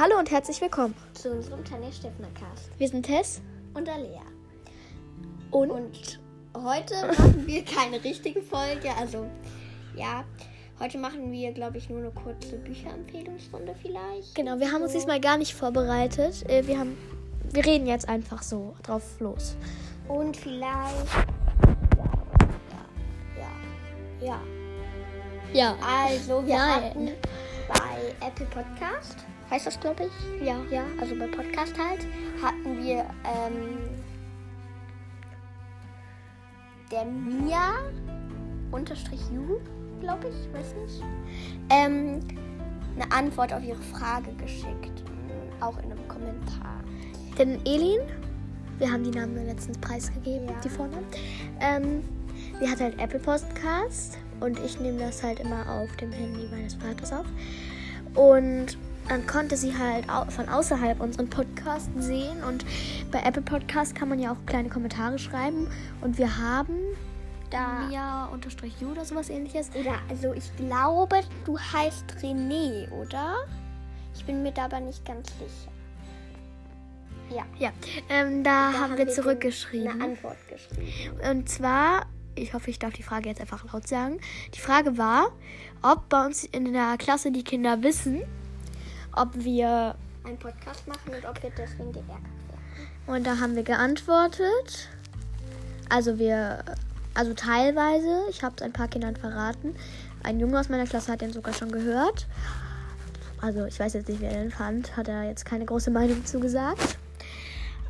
Hallo und herzlich willkommen zu unserem Tanja Steffner Cast. Wir sind Tess und Alea. Und, und heute machen wir keine richtige Folge. Also, ja, heute machen wir, glaube ich, nur eine kurze Bücherempfehlungsrunde vielleicht. Genau, wir haben uns diesmal gar nicht vorbereitet. Äh, wir, haben, wir reden jetzt einfach so drauf los. Und vielleicht. Ja, ja, ja. Ja. Also, wir Nein. hatten bei Apple Podcast, heißt das, glaube ich? Ja. Ja, also bei Podcast halt, hatten wir ähm, der Mia unterstrich Ju, glaube ich, weiß nicht, ähm, eine Antwort auf ihre Frage geschickt. Auch in einem Kommentar. Denn Elin, wir haben die Namen letztens preisgegeben, Ja. die Vornamen. Ähm, die hat halt Apple Podcast und ich nehme das halt immer auf dem Handy meines Vaters auf. Und dann konnte sie halt von außerhalb unseren Podcast sehen und bei Apple Podcast kann man ja auch kleine Kommentare schreiben und wir haben Da. Mia unterstrich Ju oder sowas ähnliches. Oder, also ich glaube, du heißt René, oder? Ich bin mir da aber nicht ganz sicher. Ja. Ja, ähm, da, Da haben wir dem zurückgeschrieben. Eine Antwort geschrieben. Und zwar, ich hoffe, ich darf die Frage jetzt einfach laut sagen. Die Frage war, ob bei uns in der Klasse die Kinder wissen, ob wir. Einen Podcast machen und ob wir deswegen geärgert werden. Und da haben wir geantwortet. Also wir. Also teilweise, ich habe es ein paar Kindern verraten. Ein Junge aus meiner Klasse hat den sogar schon gehört. Also ich weiß jetzt nicht, wie er den fand. Hat er jetzt keine große Meinung zugesagt.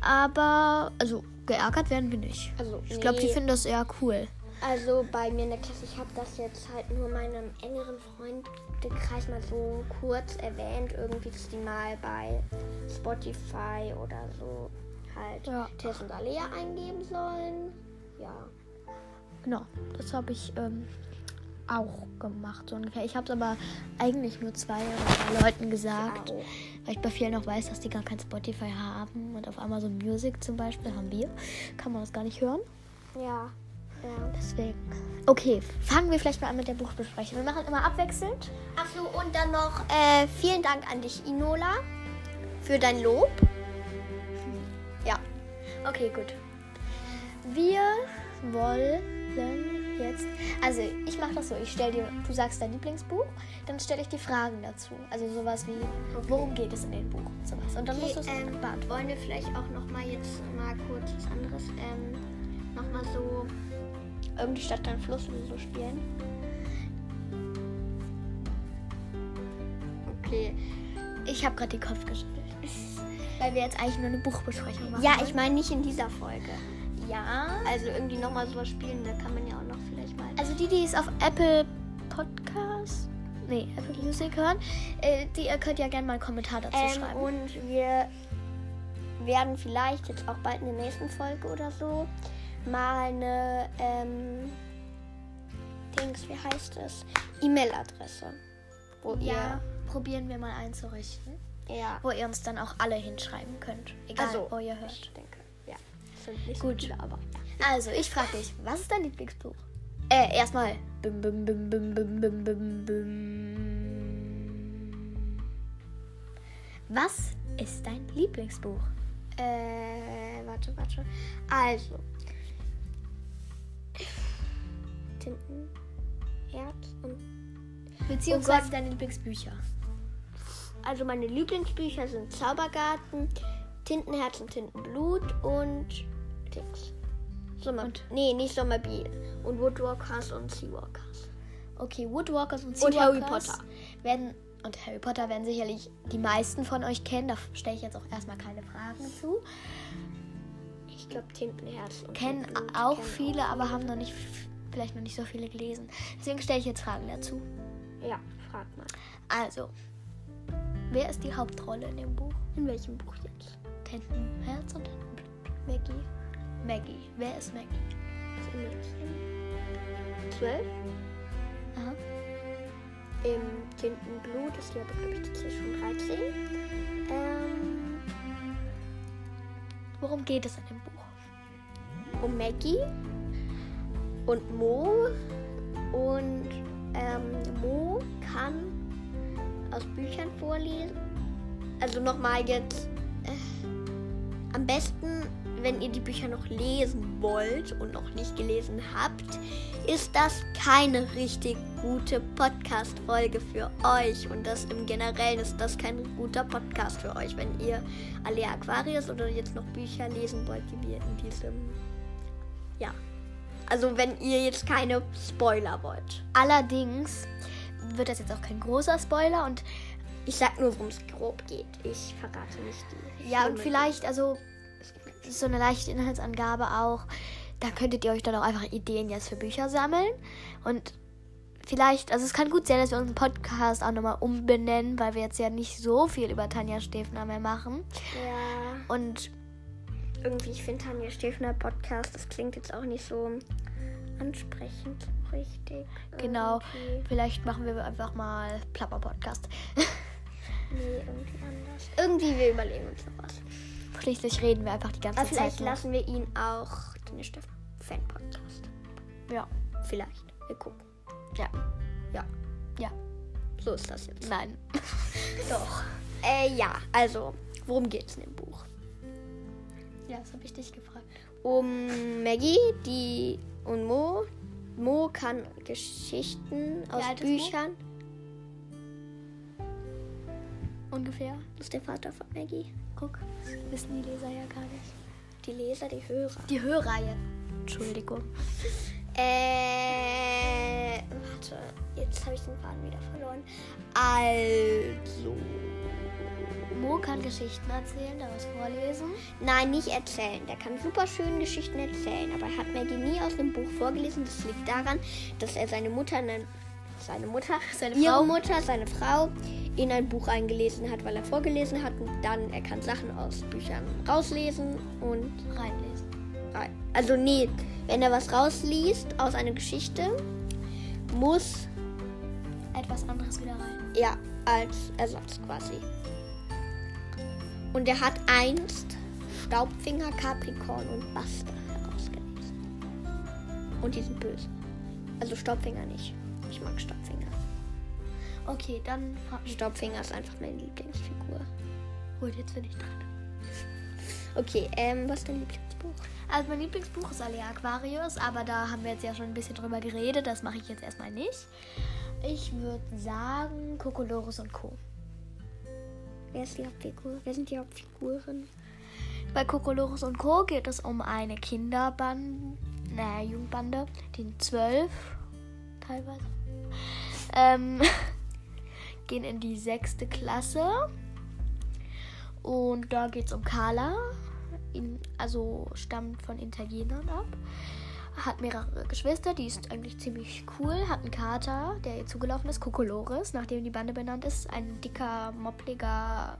Aber, also geärgert werden wir nicht. Also, Ich glaube, die nee. finden das eher cool. Also bei mir in der Klasse, ich habe das jetzt halt nur meinem engeren Freundekreis mal so kurz erwähnt, irgendwie, dass die mal bei Spotify oder so halt Ja. Tess und Alea eingeben sollen. Ja. Genau, das habe ich ähm, auch gemacht, so ungefähr. Ich habe es aber eigentlich nur zwei oder drei Leuten gesagt, Au. weil ich bei vielen auch weiß, dass die gar kein Spotify haben. Und auf Amazon Music zum Beispiel haben wir. Kann man das gar nicht hören. Ja. Ja. Deswegen. Okay, fangen wir vielleicht mal an mit der Buchbesprechung. Wir machen immer abwechselnd. Achso, und dann noch äh, vielen Dank an dich, Inola, für dein Lob. Ja. Okay, gut. Wir wollen jetzt. Also, ich mache das so: ich stelle dir, du sagst dein Lieblingsbuch, dann stelle ich dir Fragen dazu. Also, sowas wie: Worum geht es in dem Buch? Sowas. Und dann Okay, musst du es ähm, beantworten. wollen wir vielleicht auch noch mal jetzt mal kurz was anderes, ähm, noch mal so irgendwie Stadt, dann Fluss oder so spielen? Okay. Ich habe gerade den Kopf geschüttelt. Weil wir jetzt eigentlich nur eine Buchbesprechung machen. Ja, ich meine nicht in dieser Folge. Ja. Also irgendwie noch mal sowas spielen, da kann man ja auch noch vielleicht mal. Also, die, die es auf Apple Podcast. Nee, Apple Music hören, äh, die, ihr könnt ja gerne mal einen Kommentar dazu Ähm, schreiben. und wir werden vielleicht jetzt auch bald in der nächsten Folge oder so mal eine ähm, Dings, wie heißt es? E-Mail-Adresse. Wo ja, probieren wir mal einzurichten. ihr. Ja. wo ihr uns dann auch alle hinschreiben könnt. Egal, Also, wo ihr hört. Ich denke, ja. Sind nicht Gut. so viele, aber. Also, ich frage dich, was ist dein Lieblingsbuch? Äh, erstmal. Bim, bim, bim, bim, bim, bim, bim, bim. Was ist dein Lieblingsbuch? Äh, warte, warte. Also. Tinten, Herz und. Beziehungsweise Oh deine Lieblingsbücher. Also meine Lieblingsbücher sind Zaubergarten, Tintenherz und Tintenblut und Dings. Sommer. Und? Nee, nicht Sommerbiel. Und Woodwalkers und Seawalkers. Okay, Woodwalkers und Und Harry Seawalkers Potter. Werden, und Harry Potter werden sicherlich die meisten von euch kennen. Da stelle ich jetzt auch erstmal keine Fragen zu. Ich glaube Tintenherz und Kennen Tintenblut auch kennen viele, aber haben noch nicht, vielleicht noch nicht so viele gelesen. Deswegen stelle ich jetzt Fragen dazu. Ja, frag mal. Also, wer ist die Hauptrolle in dem Buch? In welchem Buch jetzt? Tintenherz und Tintenblut. Maggie. Maggie. Wer ist Maggie? Das Mädchen. Zwölf. Aha. Im Tintenblut ist die aber, glaube ich, tatsächlich schon 13. Ähm, Worum geht es in dem Buch? um Maggie und Mo. Und ähm, Mo kann aus Büchern vorlesen, also nochmal jetzt, äh, am besten, wenn ihr die Bücher noch lesen wollt und noch nicht gelesen habt, ist das keine richtig gute Podcast-Folge für euch. Und das im Generellen ist das kein guter Podcast für euch, wenn ihr alle Aquarius oder jetzt noch Bücher lesen wollt, die wir in diesem, ja. Also wenn ihr jetzt keine Spoiler wollt. Allerdings wird das jetzt auch kein großer Spoiler und Ich sag nur, worum es grob geht. Ich verrate nicht die. ja, und vielleicht, also so eine leichte Inhaltsangabe auch. Da könntet ihr euch dann auch einfach Ideen jetzt für Bücher sammeln. Und vielleicht, also es kann gut sein, dass wir unseren Podcast auch nochmal umbenennen, weil wir jetzt ja nicht so viel über Tanja Stefner mehr machen. Ja. Und irgendwie, ich finde Tanja Stefner Podcast, das klingt jetzt auch nicht so ansprechend, richtig. genau, Irgendwie. vielleicht machen wir einfach mal Plapper-Podcast. Nee, irgendwie anders. Irgendwie, wir überlegen uns noch was. Schließlich reden wir einfach die ganze Aber vielleicht Zeit. nur. lassen wir ihn auch Tanja Stefner Fan-Podcast. Ja. Vielleicht. Wir gucken. Ja. Ja. Ja. So ist das jetzt. Nein. Doch. Äh, ja, also, worum geht's in dem Buch? Ja, das habe ich dich gefragt. Um Maggie, die und Mo. Mo kann Geschichten aus ist Mo? Büchern. Ungefähr. Das ist der Vater von Maggie. Guck, das wissen die Leser ja gar nicht. Die Leser, die Hörer. Die Hörreihe. Entschuldigung. Äh, warte, jetzt habe ich den Faden wieder verloren. Also, Mo kann Geschichten erzählen, daraus vorlesen. nein, nicht erzählen. Der kann super schön Geschichten erzählen, aber er hat Maggie nie aus dem Buch vorgelesen. Das liegt daran, dass er seine Mutter, in seine Mutter, Seine ihre Frau. Mutter, seine Frau in ein Buch eingelesen hat, weil er vorgelesen hat und dann er kann Sachen aus Büchern rauslesen und Reinlesen. rein. Also nee, wenn er was rausliest aus einer Geschichte, muss Etwas anderes wieder rein. Ja, als Ersatz quasi. Und er hat einst Staubfinger, Capricorn und Buster herausgelesen. Und die sind böse. Also Staubfinger nicht. Ich mag Staubfinger. Okay, dann. Staubfinger ist einfach meine Lieblingsfigur. Gut, jetzt bin ich dran. Okay, ähm, was ist dein Lieblingsbuch? Also mein Lieblingsbuch ist Alea Aquarius, aber da haben wir jetzt ja schon ein bisschen drüber geredet. Das mache ich jetzt erstmal nicht. Ich würde sagen Kokolores und Co. Wer ist die Hauptfigur? Wer sind die Hauptfiguren? Bei Kokolores und Co. geht es um eine Kinderbande, naja, Jugendbande, die sind zwölf teilweise, ähm, gehen in die sechste Klasse und da geht es um Carla, in, also stammt von Italienern ab, hat mehrere Geschwister, die ist eigentlich ziemlich cool, hat einen Kater, der ihr zugelaufen ist, Kokolores, nachdem die Bande benannt ist, ein dicker, moppliger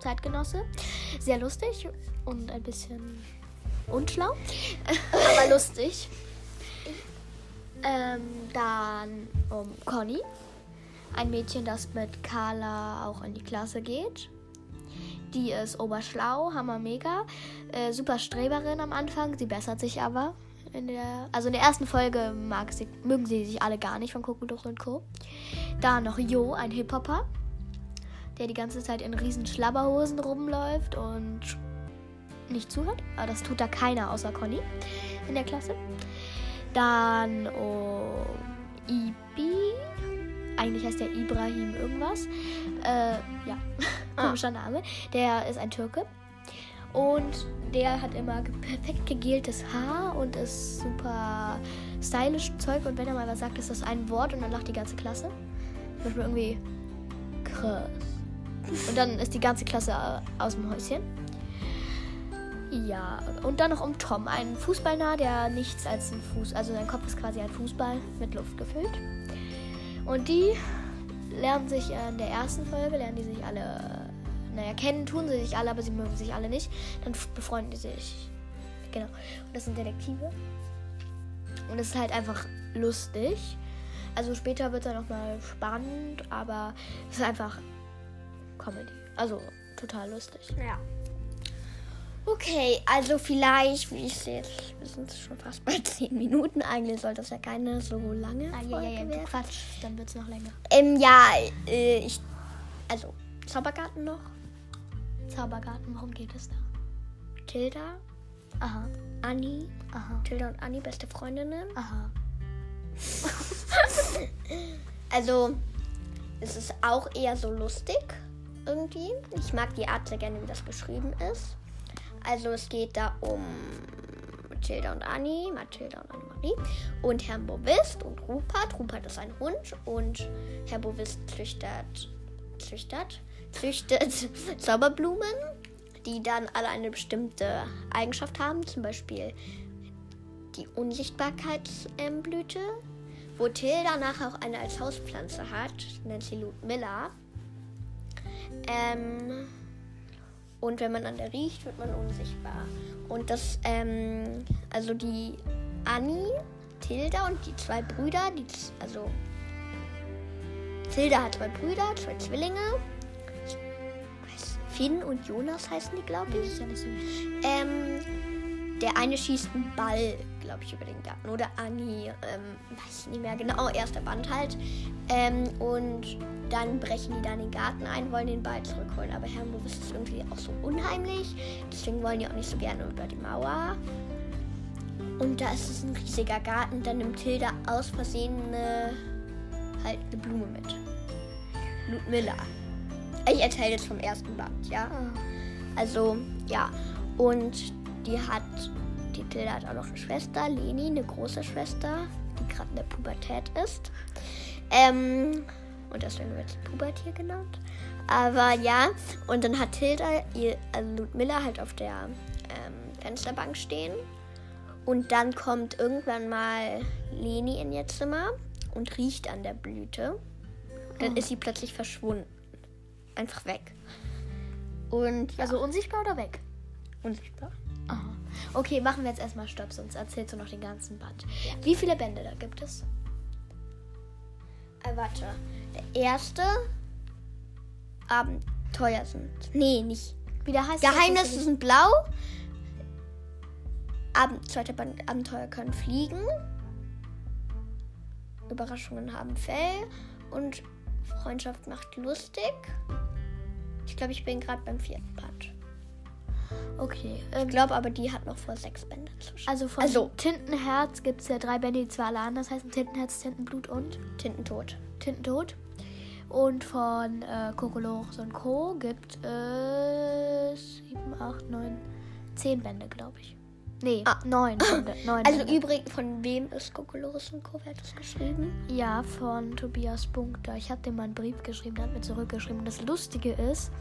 Zeitgenosse. Sehr lustig und ein bisschen unschlau, aber lustig. Ähm, dann um Conny, ein Mädchen, das mit Carla auch in die Klasse geht. Die ist oberschlau, hammer mega, äh, super Streberin am Anfang. Sie bessert sich aber. In der, also in der ersten Folge mag sie, mögen sie sich alle gar nicht von Kokodoro und Co. Dann noch Jo, ein Hip-Hopper der die ganze Zeit in riesen Schlabberhosen rumläuft und nicht zuhört. Aber das tut da keiner außer Conny in der Klasse. Dann oh, Ibi. Eigentlich heißt der Ibrahim irgendwas. Äh, ja, komischer Name. Der ist ein Türke. Und der hat immer perfekt gegeltes Haar und ist super stylisch Zeug. Und wenn er mal was sagt, ist das ein Wort und dann lacht die ganze Klasse. Zum Beispiel irgendwie krass. Und dann ist die ganze Klasse äh, aus dem Häuschen. Ja, und dann noch um Tom, einen Fußballnah, der nichts als ein Fuß, also sein Kopf ist quasi ein Fußball mit Luft gefüllt. Und die lernen sich äh, in der ersten Folge, lernen die sich alle, naja, kennen tun sie sich alle, aber sie mögen sich alle nicht. Dann befreunden die sich. Genau. Und das sind Detektive. Und es ist halt einfach lustig. Also später wird es dann nochmal spannend, aber es ist einfach Comedy. Also total lustig. Ja. Okay, also vielleicht, wie ich sehe, wir sind schon fast bei 10 Minuten. Eigentlich sollte das ja keine so lange Ah, Folge ja, ja, ja, werden. Quatsch, dann wird es noch länger. Ähm, ja, äh, ich, also, Zaubergarten noch. Zaubergarten, worum geht es da? Tilda, Aha, Anni, aha, Tilda und Anni, beste Freundinnen. aha. Also, es ist auch eher so lustig irgendwie. Ich mag die Art sehr gerne, wie das geschrieben ist. Also, es geht da um Mathilda und Anni, Mathilda und Annemarie und Herrn Bovist und Rupert. Rupert ist ein Hund und Herr Bovist züchtet, züchtet, züchtet Zauberblumen, die dann alle eine bestimmte Eigenschaft haben. Zum Beispiel die Unsichtbarkeitsblüte, wo Tilda nachher auch eine als Hauspflanze hat, nennt sie Ludmilla. Ähm, und wenn man an der riecht, wird man unsichtbar. Und das, ähm, also die Anni, Tilda und die zwei Brüder, die, also Tilda hat zwei Brüder, zwei Zwillinge. Ich Finn und Jonas heißen die, glaube ich. Ja so. Ähm, der eine schießt einen Ball, glaube ich, über den Garten. Oder Anni, ähm, weiß nicht mehr genau, erster Band halt. Ähm, und dann brechen die dann den Garten ein, wollen den Ball zurückholen. Aber Herr Movis ist irgendwie auch so unheimlich. Deswegen wollen die auch nicht so gerne über die Mauer. Und da ist es ein riesiger Garten. Dann nimmt Hilda aus Versehen eine, halt eine Blume mit. Ludmilla. Ich erzähle jetzt vom ersten Band, ja? Also, ja. Und die hat, die Tilda hat auch noch eine Schwester, Leni, eine große Schwester, die gerade in der Pubertät ist. Ähm, und deswegen wird sie Pubertier genannt. Aber ja, und dann hat Tilda, ihr, also Ludmilla halt auf der ähm, Fensterbank stehen. Und dann kommt irgendwann mal Leni in ihr Zimmer und riecht an der Blüte. Dann Oh. ist sie plötzlich verschwunden. Einfach weg. Und ja, Also unsichtbar oder weg? unsichtbar. Aha. Okay, machen wir jetzt erstmal Stopp, sonst erzählst du noch den ganzen Band. Wie viele Bände da gibt es? Äh, warte. Der erste Abenteuer sind. Nee, nicht. Wie der heißt? Geheimnisse sind blau. Ab zweiter Band Abenteuer können fliegen. Überraschungen haben Fell. Und Freundschaft macht lustig. Ich glaube, ich bin gerade beim vierten Band. Okay. Ich Ähm, glaube aber, die hat noch vor sechs Bände zu schreiben. also von Also- Tintenherz gibt es ja drei Bände, die zwar alle anders heißen. Tintenherz, Tintenblut und Tintentod. Tintentod. Und von äh, Kokolores und Co. gibt es sieben, acht, neun, zehn Bände, glaube ich. Nee, Ah. neun Bände. Neun Also übrigens, von wem ist Kokolores und das geschrieben? Ja, von Tobias Bunkter. Ich habe dem mal einen Brief geschrieben, der hat mir zurückgeschrieben. Das Lustige ist,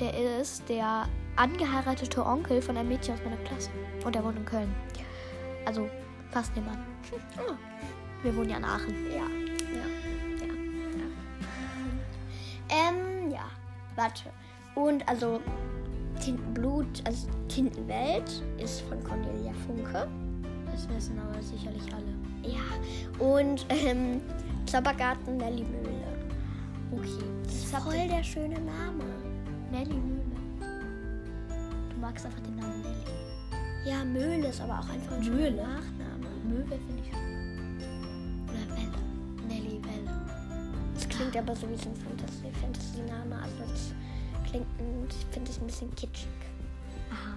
der ist der angeheiratete Onkel von einem Mädchen aus meiner Klasse. Und der wohnt in Köln. Also fast nebenan. Oh. Wir wohnen ja in Aachen. Ja, ja, ja. ja. Ähm, ja, warte. Und also Tintenblut, also Tintenwelt ist von Cornelia Funke. Das wissen aber sicherlich alle. Ja. Und ähm, Zaubergarten Nelly Mühle. Okay. Das ist voll der schöne Name. Nelly Mühle. Du magst einfach den Namen Nelly. Ja, Mühle ist aber auch einfach ein Mühle? schöner Nachname. Möwe finde ich schön. Oder Welle. Nelly Welle. Das klingt aber so wie so ein Fantasy- Fantasy-Name. Also das klingt, ich finde es ein bisschen kitschig. Aha.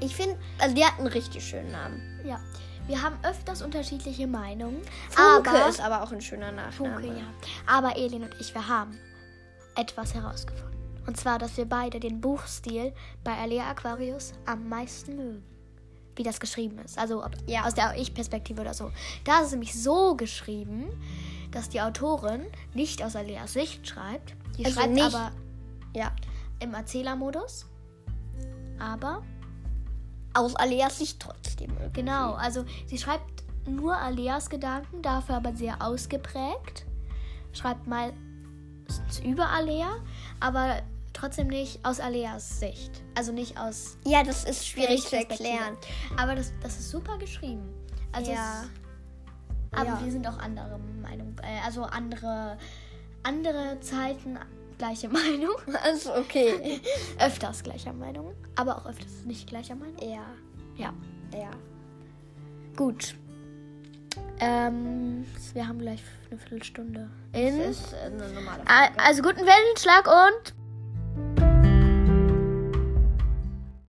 Ich finde, also die hat einen richtig schönen Namen. Ja. Wir haben öfters unterschiedliche Meinungen. Funke aber ist aber auch ein schöner Nachname. Funke, ja. Aber Elin und ich, wir haben etwas herausgefunden. Und zwar, dass wir beide den Buchstil bei Alea Aquarius am meisten mögen. Wie das geschrieben ist. Also ob, Ja. aus der Ich-Perspektive oder so. Da ist es nämlich so geschrieben, dass die Autorin nicht aus Aleas Sicht schreibt. Die Also schreibt nicht- aber Ja. im Erzählermodus. Aber Aus Aleas Sicht trotzdem. irgendwie. Genau, also sie schreibt nur Aleas Gedanken, dafür aber sehr ausgeprägt. Schreibt meistens über Alea, aber trotzdem nicht aus Aleas Sicht. Also nicht aus Ja, das ist schwierig zu erklären. Aber das, das ist super geschrieben. Also Ja. es, aber Ja. wir sind auch andere Meinung, äh, also andere, andere Zeiten gleiche Meinung. Also okay. öfters gleicher Meinung, aber auch öfters nicht gleicher Meinung. ja, Ja. ja. Gut. Ähm, wir haben gleich eine Viertelstunde. In, Das ist eine normale Folge. also guten Wellenschlag und